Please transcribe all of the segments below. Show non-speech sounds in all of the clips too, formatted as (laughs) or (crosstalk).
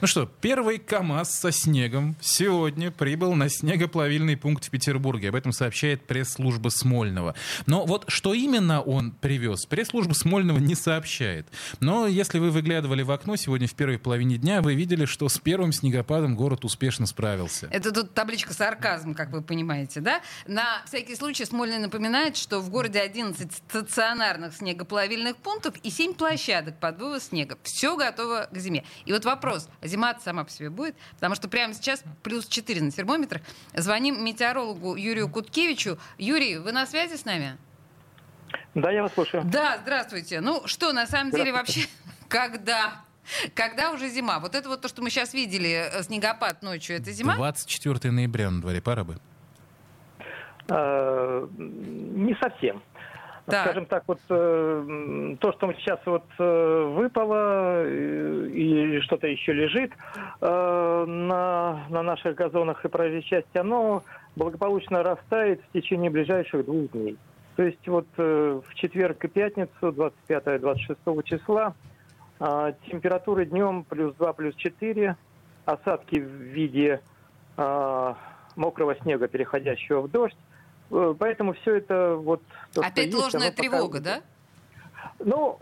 Ну что, первый КАМАЗ со снегом сегодня прибыл на снегоплавильный пункт в Петербурге. Об этом сообщает пресс-служба Смольного. Но вот что именно он привез, пресс-служба Смольного не сообщает. Но если вы выглядывали в окно сегодня в первой половине дня, вы видели, что с первым снегопадом город успешно справился. Это тут табличка сарказм, как вы понимаете, да? На всякий случай Смольный напоминает, что в городе 11 стационарных снегоплавильных пунктов и 7 площадок под вывоз снега. Все готово к зиме. И вот вопрос, зима сама по себе будет, потому что прямо сейчас плюс 4 на термометрах. Звоним метеорологу Юрию Куткевичу. Юрий, вы на связи с нами? Да, я вас слушаю. Да, здравствуйте. Ну что, на самом деле вообще, (laughs) когда когда уже зима? Вот это вот то, что мы сейчас видели, э, снегопад ночью, это зима? 24 ноября на дворе, пора бы. Э, не совсем. Так. Скажем так, вот э, то, что сейчас вот э, выпало э, и что-то еще лежит э, на, на наших газонах и проезжей части, оно благополучно растает в течение ближайших двух дней. То есть вот э, в четверг и пятницу, 25-26 числа, э, температуры днем плюс 2, плюс 4, осадки в виде э, мокрого снега, переходящего в дождь, Поэтому все это вот... то, Опять есть, ложная оно пока- тревога, да? Ну,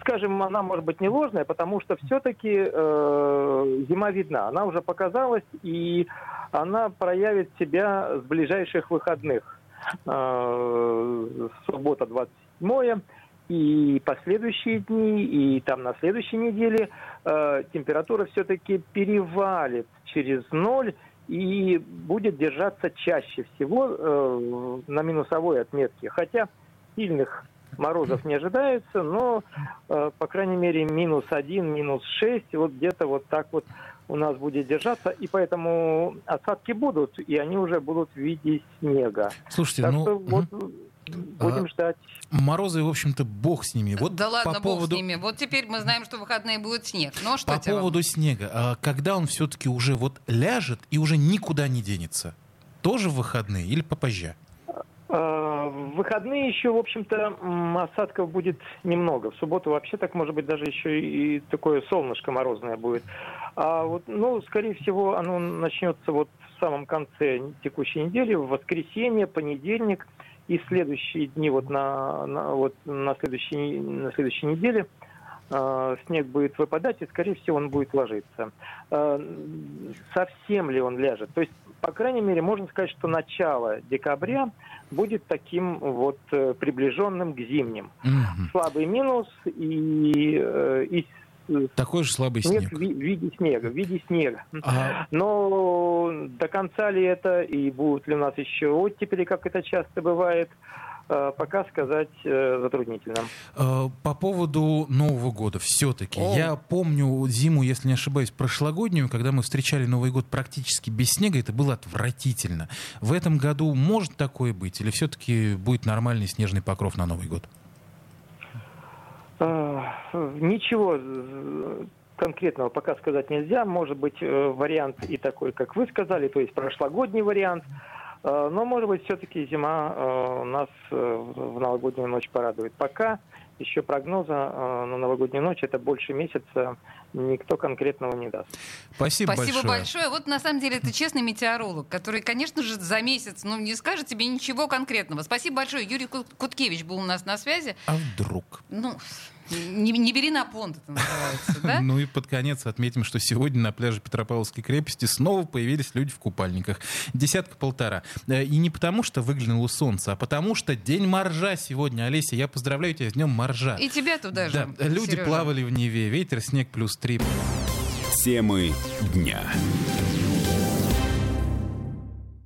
скажем, она может быть не ложная, потому что все-таки зима видна. Она уже показалась, и она проявит себя с ближайших выходных. Э, суббота 27 и последующие дни, и там на следующей неделе э, температура все-таки перевалит через ноль и будет держаться чаще всего э, на минусовой отметке. Хотя сильных морозов не ожидается, но, э, по крайней мере, минус один, минус шесть, вот где-то вот так вот у нас будет держаться, и поэтому осадки будут, и они уже будут в виде снега. Слушайте, так ну... что вот. Будем А, ждать. Морозы, в общем-то, бог с ними. Вот да ладно, по бог поводу... с ними. Вот теперь мы знаем, что в выходные будет снег. Ну а что По поводу снега, а когда он все-таки уже вот ляжет и уже никуда не денется? Тоже в выходные или попозже? В выходные еще, в общем-то, осадков будет немного. В субботу вообще так, может быть, даже еще и такое солнышко морозное будет. А вот, ну, скорее всего, оно начнется вот в самом конце текущей недели, в воскресенье, понедельник и следующие дни вот на, на- вот на следующей, на следующей неделе э, снег будет выпадать, и, скорее всего, он будет ложиться. Э, совсем ли он ляжет? То есть, по крайней мере, можно сказать, что начало декабря будет таким вот э, приближенным к зимним. Мгм. Слабый минус и, и Такой же слабый снег снег. в ви- в виде снега, в виде снега. А Но до конца ли это и будут ли у нас еще оттепели, как это часто бывает, э, пока сказать э, затруднительно. Э, По поводу Нового года все-таки. Я помню зиму, если не ошибаюсь, прошлогоднюю, когда мы встречали Новый год практически без снега, это было отвратительно. В этом году может такое быть? Или все-таки будет нормальный снежный покров на Новый год? Э, Ничего конкретного пока сказать нельзя. Может быть, э, вариант и такой, как вы сказали, то есть прошлогодний вариант. Э, Но, может быть, все-таки зима э, нас э, в новогоднюю ночь порадует. Пока еще прогноза э, на новогоднюю ночь это больше месяца никто конкретного не даст. Спасибо, Спасибо большое. большое. Вот на самом деле это честный метеоролог, который, конечно же, за месяц ну, не скажет тебе ничего конкретного. Спасибо большое. Юрий Кут- Куткевич был у нас на связи. А вдруг? Ну, не, не бери на понт, это называется, да? (laughs) Ну и под конец отметим, что сегодня на пляже Петропавловской крепости снова появились люди в купальниках. Десятка-полтора. Э, И не потому, что выглянуло солнце, а потому что день моржа сегодня. Олеся, я поздравляю тебя с днем моржа. И тебя туда же. Да, люди Сережа. плавали в Неве, ветер, снег плюс три. Темы дня.